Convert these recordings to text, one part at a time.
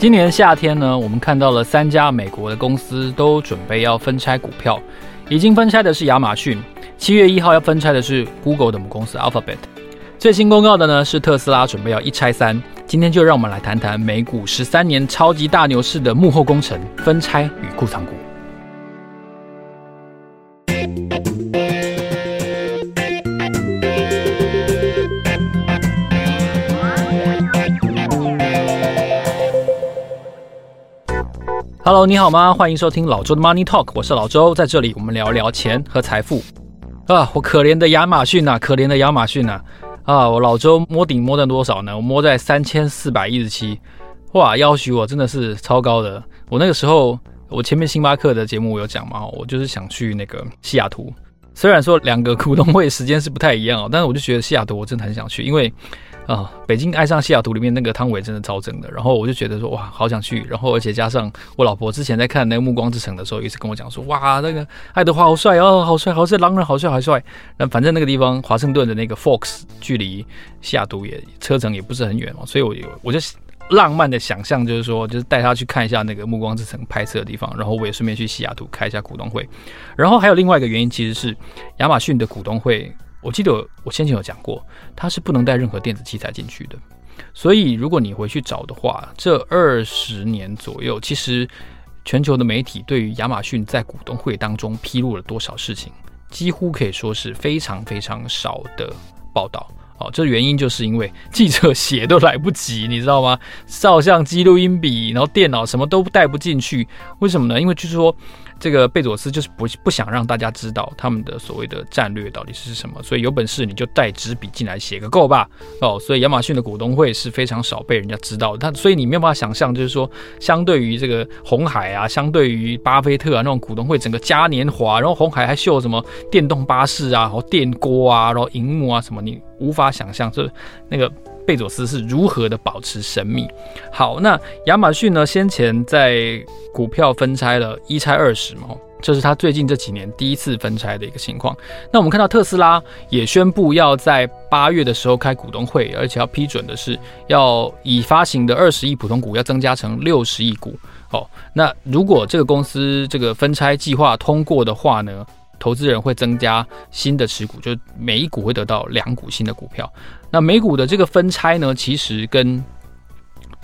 今年夏天呢，我们看到了三家美国的公司都准备要分拆股票，已经分拆的是亚马逊，七月一号要分拆的是 Google 的母公司 Alphabet，最新公告的呢是特斯拉准备要一拆三。今天就让我们来谈谈美股十三年超级大牛市的幕后工程——分拆与库藏股。Hello，你好吗？欢迎收听老周的 Money Talk，我是老周，在这里我们聊聊钱和财富。啊，我可怜的亚马逊呐，可怜的亚马逊呐！啊，我老周摸顶摸在多少呢？我摸在三千四百一十七，哇，要许我真的是超高的。我那个时候，我前面星巴克的节目我有讲嘛，我就是想去那个西雅图，虽然说两个股东会时间是不太一样，但是我就觉得西雅图我真的很想去，因为。啊，北京爱上西雅图里面那个汤唯真的超正的，然后我就觉得说哇，好想去，然后而且加上我老婆之前在看那个《暮光之城》的时候，一直跟我讲说哇，那个爱德华好帅哦，好帅，好帅，狼人好帅，好帅。那反正那个地方华盛顿的那个 Fox 距离西雅图也车程也不是很远哦，所以我我就浪漫的想象就是说，就是带他去看一下那个《暮光之城》拍摄的地方，然后我也顺便去西雅图开一下股东会。然后还有另外一个原因，其实是亚马逊的股东会。我记得我先前有讲过，它是不能带任何电子器材进去的。所以如果你回去找的话，这二十年左右，其实全球的媒体对于亚马逊在股东会当中披露了多少事情，几乎可以说是非常非常少的报道。哦，这原因就是因为记者写都来不及，你知道吗？照相机、录音笔，然后电脑什么都带不进去，为什么呢？因为就是说。这个贝佐斯就是不不想让大家知道他们的所谓的战略到底是什么，所以有本事你就带纸笔进来写个够吧哦。所以亚马逊的股东会是非常少被人家知道，他所以你没有办法想象，就是说相对于这个红海啊，相对于巴菲特啊那种股东会，整个嘉年华，然后红海还秀什么电动巴士啊，然后电锅啊，然后荧幕啊什么，你无法想象这那个。贝佐斯是如何的保持神秘？好，那亚马逊呢？先前在股票分拆了一拆二十嘛，这是他最近这几年第一次分拆的一个情况。那我们看到特斯拉也宣布要在八月的时候开股东会，而且要批准的是要已发行的二十亿普通股要增加成六十亿股。哦，那如果这个公司这个分拆计划通过的话呢，投资人会增加新的持股，就每一股会得到两股新的股票。那美股的这个分拆呢，其实跟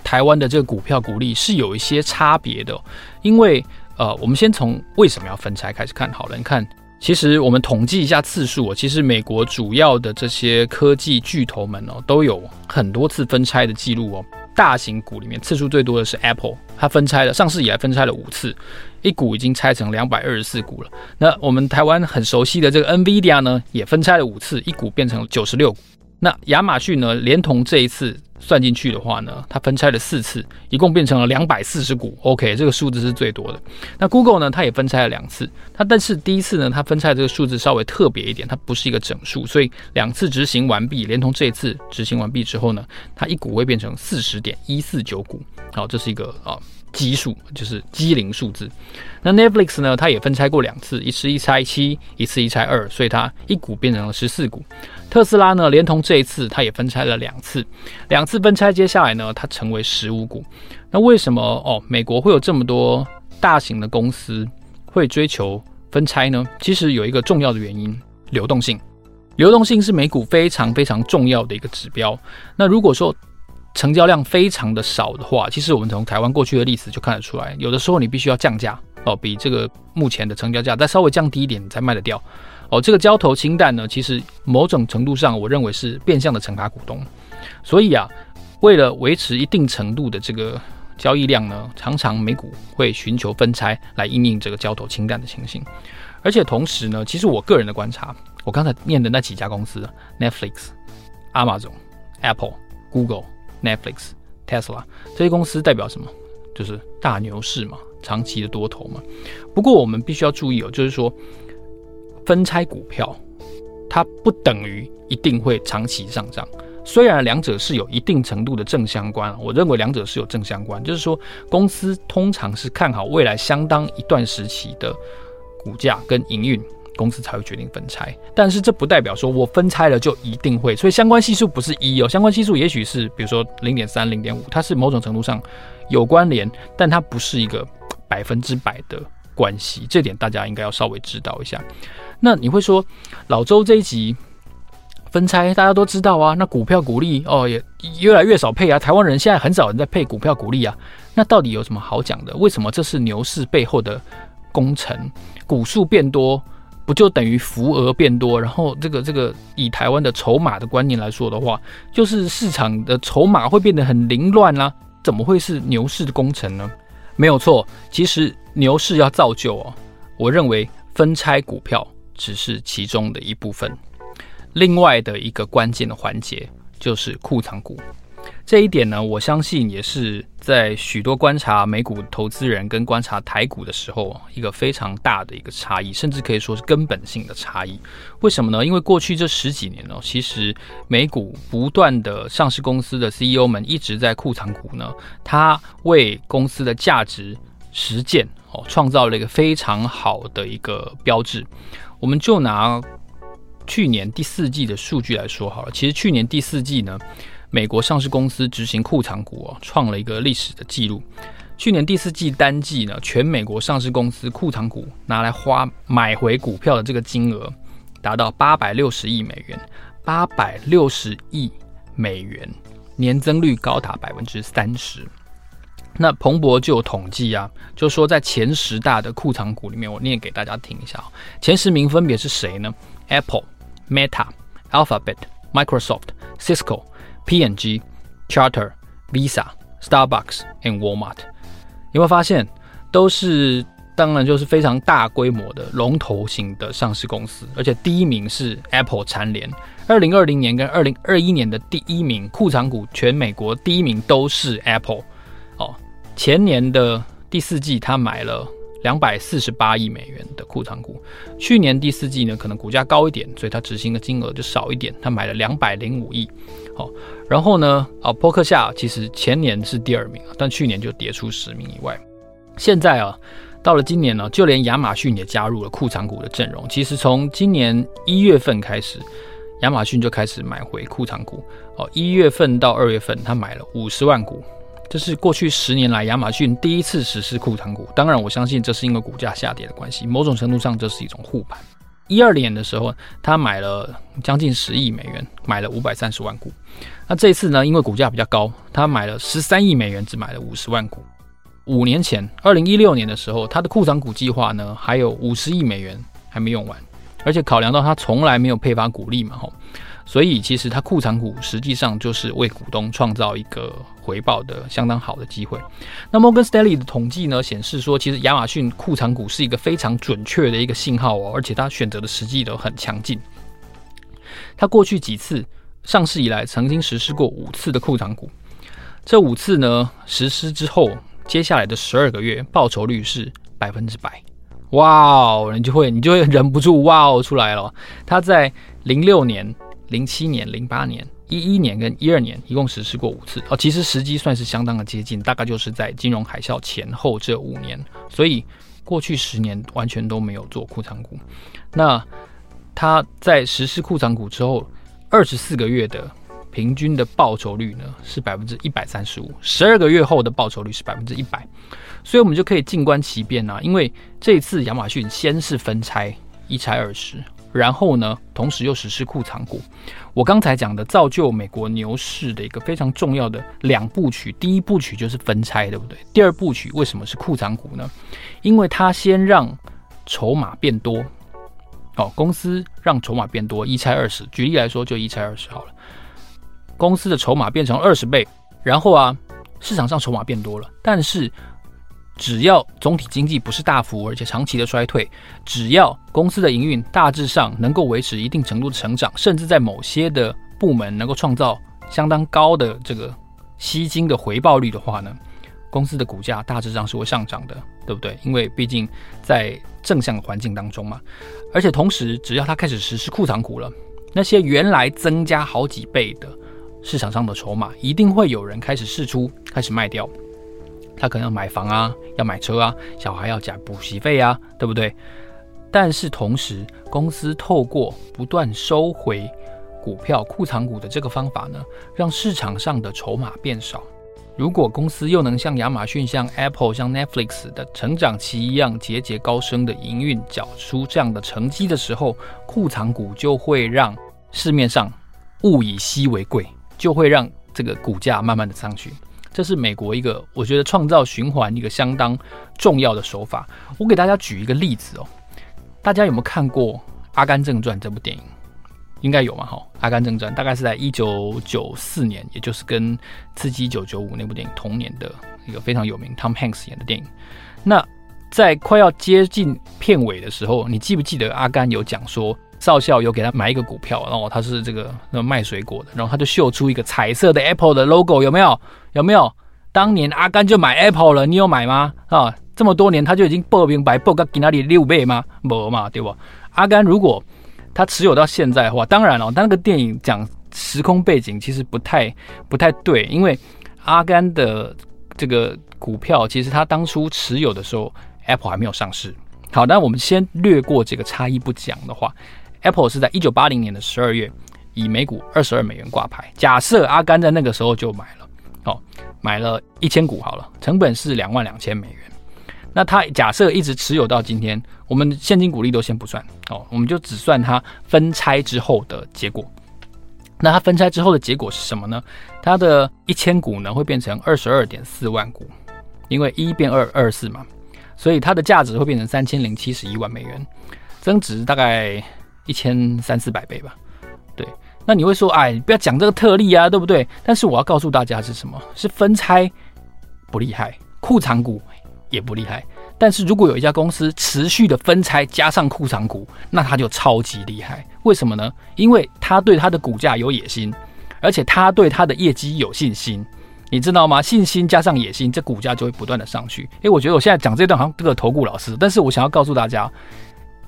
台湾的这个股票股利是有一些差别的。因为呃，我们先从为什么要分拆开始看好了。你看，其实我们统计一下次数，其实美国主要的这些科技巨头们哦，都有很多次分拆的记录哦。大型股里面次数最多的是 Apple，它分拆了，上市以来分拆了五次。一股已经拆成两百二十四股了。那我们台湾很熟悉的这个 NVIDIA 呢，也分拆了五次，一股变成九十六股。那亚马逊呢，连同这一次算进去的话呢，它分拆了四次，一共变成了两百四十股。OK，这个数字是最多的。那 Google 呢，它也分拆了两次，它但是第一次呢，它分拆的这个数字稍微特别一点，它不是一个整数，所以两次执行完毕，连同这一次执行完毕之后呢，它一股会变成四十点一四九股。好，这是一个啊。奇数就是机灵数字。那 Netflix 呢？它也分拆过两次，一次一拆七，一次一拆二，所以它一股变成了十四股。特斯拉呢，连同这一次，它也分拆了两次，两次分拆，接下来呢，它成为十五股。那为什么哦？美国会有这么多大型的公司会追求分拆呢？其实有一个重要的原因：流动性。流动性是美股非常非常重要的一个指标。那如果说成交量非常的少的话，其实我们从台湾过去的历史就看得出来，有的时候你必须要降价哦，比这个目前的成交价再稍微降低一点，你才卖得掉哦。这个交投清淡呢，其实某种程度上我认为是变相的惩罚股东。所以啊，为了维持一定程度的这个交易量呢，常常美股会寻求分拆来应应这个交投清淡的情形。而且同时呢，其实我个人的观察，我刚才念的那几家公司，Netflix、Amazon、Apple、Google。Netflix、Tesla 这些公司代表什么？就是大牛市嘛，长期的多头嘛。不过我们必须要注意哦，就是说分拆股票，它不等于一定会长期上涨。虽然两者是有一定程度的正相关，我认为两者是有正相关，就是说公司通常是看好未来相当一段时期的股价跟营运。公司才会决定分拆。但是这不代表说我分拆了就一定会，所以相关系数不是一哦，相关系数也许是比如说零点三、零点五，它是某种程度上有关联，但它不是一个百分之百的关系。这点大家应该要稍微知道一下。那你会说老周这一集分拆，大家都知道啊，那股票股利哦也越来越少配啊，台湾人现在很少人在配股票股利啊，那到底有什么好讲的？为什么这是牛市背后的工程？股数变多，不就等于浮额变多？然后这个这个以台湾的筹码的观念来说的话，就是市场的筹码会变得很凌乱啦。怎么会是牛市的工程呢？没有错，其实牛市要造就哦，我认为分拆股票只是其中的一部分，另外的一个关键的环节就是库藏股。这一点呢，我相信也是在许多观察美股投资人跟观察台股的时候，一个非常大的一个差异，甚至可以说是根本性的差异。为什么呢？因为过去这十几年呢，其实美股不断的上市公司的 CEO 们一直在库藏股呢，它为公司的价值实践哦，创造了一个非常好的一个标志。我们就拿去年第四季的数据来说好了，其实去年第四季呢。美国上市公司执行库藏股哦，创了一个历史的记录。去年第四季单季呢，全美国上市公司库藏股拿来花买回股票的这个金额达到八百六十亿美元，八百六十亿美元，年增率高达百分之三十。那彭博就有统计啊，就说在前十大的库藏股里面，我念给大家听一下。前十名分别是谁呢？Apple、Meta、Alphabet、Microsoft、Cisco。PNG、Charter、Visa、Starbucks and Walmart，有没有发现都是当然就是非常大规模的龙头型的上市公司，而且第一名是 Apple 蝉联。二零二零年跟二零二一年的第一名库藏股，全美国第一名都是 Apple。前年的第四季他买了。两百四十八亿美元的库藏股，去年第四季呢，可能股价高一点，所以它执行的金额就少一点。他买了两百零五亿，好，然后呢，啊，波克夏其实前年是第二名，但去年就跌出十名以外。现在啊，到了今年呢，就连亚马逊也加入了库藏股的阵容。其实从今年一月份开始，亚马逊就开始买回库藏股。哦，一月份到二月份，他买了五十万股。这是过去十年来亚马逊第一次实施库藏股，当然我相信这是因为股价下跌的关系，某种程度上这是一种护盘。一二年的时候，他买了将近十亿美元，买了五百三十万股。那这次呢，因为股价比较高，他买了十三亿美元，只买了五十万股。五年前，二零一六年的时候，他的库藏股计划呢还有五十亿美元还没用完，而且考量到他从来没有配发股利嘛，吼。所以其实它库藏股实际上就是为股东创造一个回报的相当好的机会。那摩根士丹利的统计呢显示说，其实亚马逊库藏股是一个非常准确的一个信号哦，而且它选择的实际都很强劲。它过去几次上市以来，曾经实施过五次的库藏股，这五次呢实施之后，接下来的十二个月报酬率是百分之百。哇哦，你就会你就会忍不住哇哦出来了。它在零六年。零七年、零八年、一一年跟一二年一共实施过五次哦，其实时机算是相当的接近，大概就是在金融海啸前后这五年，所以过去十年完全都没有做库藏股。那他在实施库藏股之后，二十四个月的平均的报酬率呢是百分之一百三十五，十二个月后的报酬率是百分之一百，所以我们就可以静观其变啊，因为这次亚马逊先是分拆一拆二十。然后呢，同时又实施库藏股。我刚才讲的造就美国牛市的一个非常重要的两部曲，第一部曲就是分拆，对不对？第二部曲为什么是库藏股呢？因为它先让筹码变多，哦，公司让筹码变多，一拆二十。举例来说，就一拆二十好了。公司的筹码变成二十倍，然后啊，市场上筹码变多了，但是。只要总体经济不是大幅而且长期的衰退，只要公司的营运大致上能够维持一定程度的成长，甚至在某些的部门能够创造相当高的这个吸金的回报率的话呢，公司的股价大致上是会上涨的，对不对？因为毕竟在正向的环境当中嘛，而且同时只要它开始实施库藏股了，那些原来增加好几倍的市场上的筹码，一定会有人开始试出，开始卖掉。他可能要买房啊，要买车啊，小孩要缴补习费啊，对不对？但是同时，公司透过不断收回股票库藏股的这个方法呢，让市场上的筹码变少。如果公司又能像亚马逊、像 Apple、像 Netflix 的成长期一样节节高升的营运，缴出这样的成绩的时候，库藏股就会让市面上物以稀为贵，就会让这个股价慢慢的上去。这是美国一个我觉得创造循环一个相当重要的手法。我给大家举一个例子哦，大家有没有看过《阿甘正传》这部电影？应该有嘛？哈，《阿甘正传》大概是在一九九四年，也就是跟《刺激一九九五》那部电影同年的一个非常有名，Tom Hanks 演的电影。那在快要接近片尾的时候，你记不记得阿甘有讲说？少校有给他买一个股票，然后他是这个卖水果的，然后他就秀出一个彩色的 Apple 的 logo，有没有？有没有？当年阿甘就买 Apple 了，你有买吗？啊，这么多年他就已经报明白报个给那里六倍吗？没嘛，对不？阿甘如果他持有到现在的话，当然了，但那个电影讲时空背景其实不太不太对，因为阿甘的这个股票其实他当初持有的时候，Apple 还没有上市。好，那我们先略过这个差异不讲的话。Apple 是在一九八零年的十二月以每股二十二美元挂牌。假设阿甘在那个时候就买了，哦，买了一千股好了，成本是两万两千美元。那他假设一直持有到今天，我们现金股利都先不算哦，我们就只算他分拆之后的结果。那他分拆之后的结果是什么呢？他的一千股呢会变成二十二点四万股，因为一变二，二四嘛，所以它的价值会变成三千零七十一万美元，增值大概。一千三四百倍吧，对。那你会说，哎，不要讲这个特例啊，对不对？但是我要告诉大家是什么？是分拆不厉害，库藏股也不厉害。但是如果有一家公司持续的分拆加上库藏股，那它就超级厉害。为什么呢？因为它对它的股价有野心，而且它对它的业绩有信心。你知道吗？信心加上野心，这股价就会不断的上去。诶，我觉得我现在讲这段好像这个投顾老师，但是我想要告诉大家，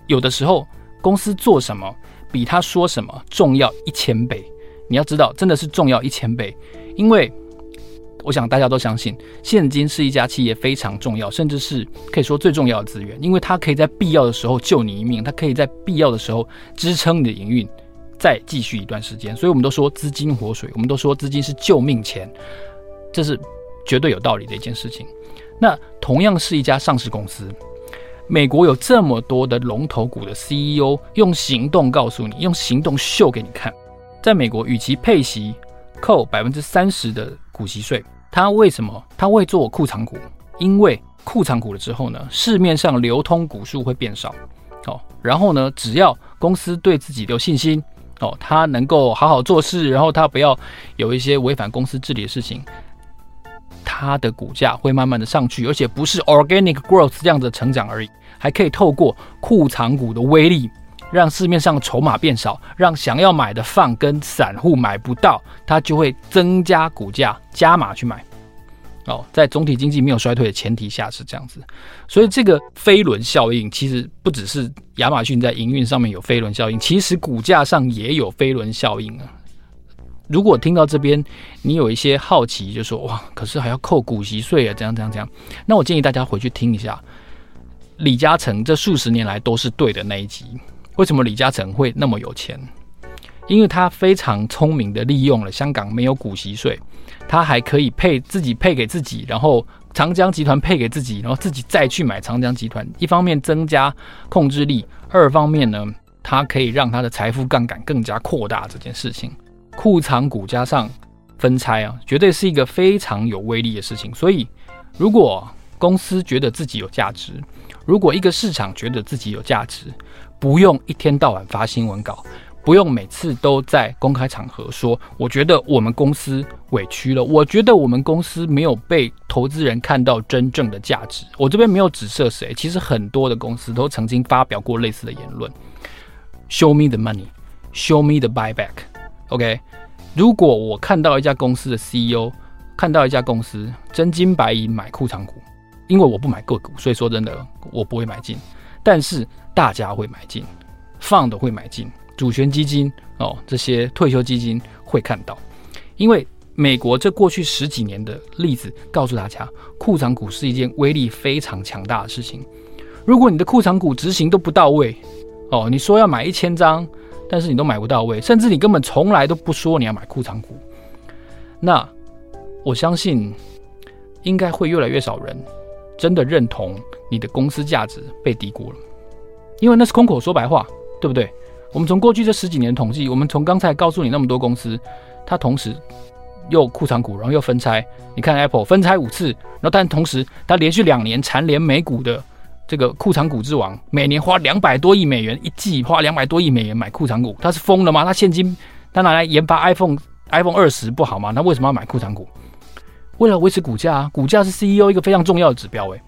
有的时候。公司做什么比他说什么重要一千倍，你要知道，真的是重要一千倍。因为我想大家都相信，现金是一家企业非常重要，甚至是可以说最重要的资源，因为它可以在必要的时候救你一命，它可以在必要的时候支撑你的营运，再继续一段时间。所以我们都说资金活水，我们都说资金是救命钱，这是绝对有道理的一件事情。那同样是一家上市公司。美国有这么多的龙头股的 CEO，用行动告诉你，用行动秀给你看。在美国，与其配息扣百分之三十的股息税，他为什么他会做库藏股？因为库藏股了之后呢，市面上流通股数会变少。哦，然后呢，只要公司对自己有信心，哦，他能够好好做事，然后他不要有一些违反公司治理的事情。他的股价会慢慢的上去，而且不是 organic growth 这样的成长而已，还可以透过库藏股的威力，让市面上筹码变少，让想要买的放跟散户买不到，它就会增加股价，加码去买。哦，在总体经济没有衰退的前提下是这样子，所以这个飞轮效应其实不只是亚马逊在营运上面有飞轮效应，其实股价上也有飞轮效应啊。如果听到这边，你有一些好奇，就说哇，可是还要扣股息税啊，这样这样这样。那我建议大家回去听一下李嘉诚这数十年来都是对的那一集。为什么李嘉诚会那么有钱？因为他非常聪明的利用了香港没有股息税，他还可以配自己配给自己，然后长江集团配给自己，然后自己再去买长江集团。一方面增加控制力，二方面呢，他可以让他的财富杠杆更加扩大这件事情。库藏股加上分拆啊，绝对是一个非常有威力的事情。所以，如果公司觉得自己有价值，如果一个市场觉得自己有价值，不用一天到晚发新闻稿，不用每次都在公开场合说，我觉得我们公司委屈了，我觉得我们公司没有被投资人看到真正的价值。我这边没有指涉谁，其实很多的公司都曾经发表过类似的言论。Show me the money, show me the buyback. OK，如果我看到一家公司的 CEO，看到一家公司真金白银买库藏股，因为我不买个股，所以说真的我不会买进。但是大家会买进，放的会买进，主权基金哦，这些退休基金会看到，因为美国这过去十几年的例子告诉大家，库藏股是一件威力非常强大的事情。如果你的库藏股执行都不到位，哦，你说要买一千张，但是你都买不到位，甚至你根本从来都不说你要买库藏股，那我相信应该会越来越少人真的认同你的公司价值被低估了，因为那是空口说白话，对不对？我们从过去这十几年统计，我们从刚才告诉你那么多公司，它同时又库藏股，然后又分拆。你看 Apple 分拆五次，然后但同时它连续两年蝉联美股的这个库藏股之王，每年花两百多亿美元，一季花两百多亿美元买库藏股，它是疯了吗？它现金它拿来研发 iPhone iPhone 二十不好吗？那为什么要买库藏股？为了维持股价啊，股价是 CEO 一个非常重要的指标诶。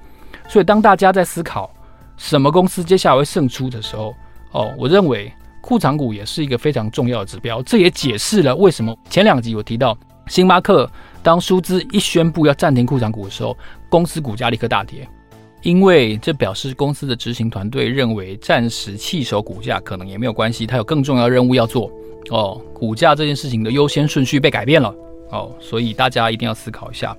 所以当大家在思考什么公司接下来会胜出的时候，哦，我认为库藏股也是一个非常重要的指标。这也解释了为什么前两集我提到星巴克当舒兹一宣布要暂停库藏股的时候，公司股价立刻大跌。因为这表示公司的执行团队认为，暂时弃守股价可能也没有关系，它有更重要的任务要做哦。股价这件事情的优先顺序被改变了哦，所以大家一定要思考一下，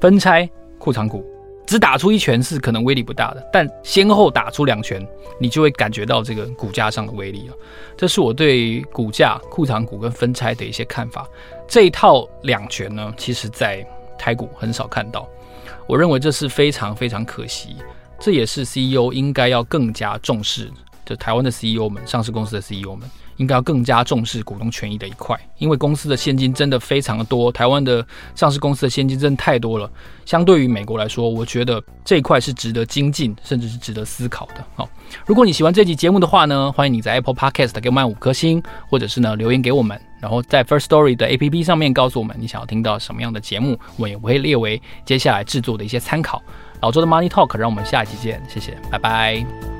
分拆库藏股，只打出一拳是可能威力不大的，但先后打出两拳，你就会感觉到这个股价上的威力了。这是我对股价、库藏股跟分拆的一些看法。这一套两拳呢，其实在台股很少看到。我认为这是非常非常可惜，这也是 CEO 应该要更加重视的。台湾的 CEO 们，上市公司的 CEO 们，应该要更加重视股东权益的一块，因为公司的现金真的非常的多。台湾的上市公司的现金真的太多了，相对于美国来说，我觉得这一块是值得精进，甚至是值得思考的。好，如果你喜欢这期节目的话呢，欢迎你在 Apple Podcast 给我们五颗星，或者是呢留言给我们。然后在 First Story 的 APP 上面告诉我们你想要听到什么样的节目，我也会列为接下来制作的一些参考。老周的 Money Talk，让我们下一期见，谢谢，拜拜。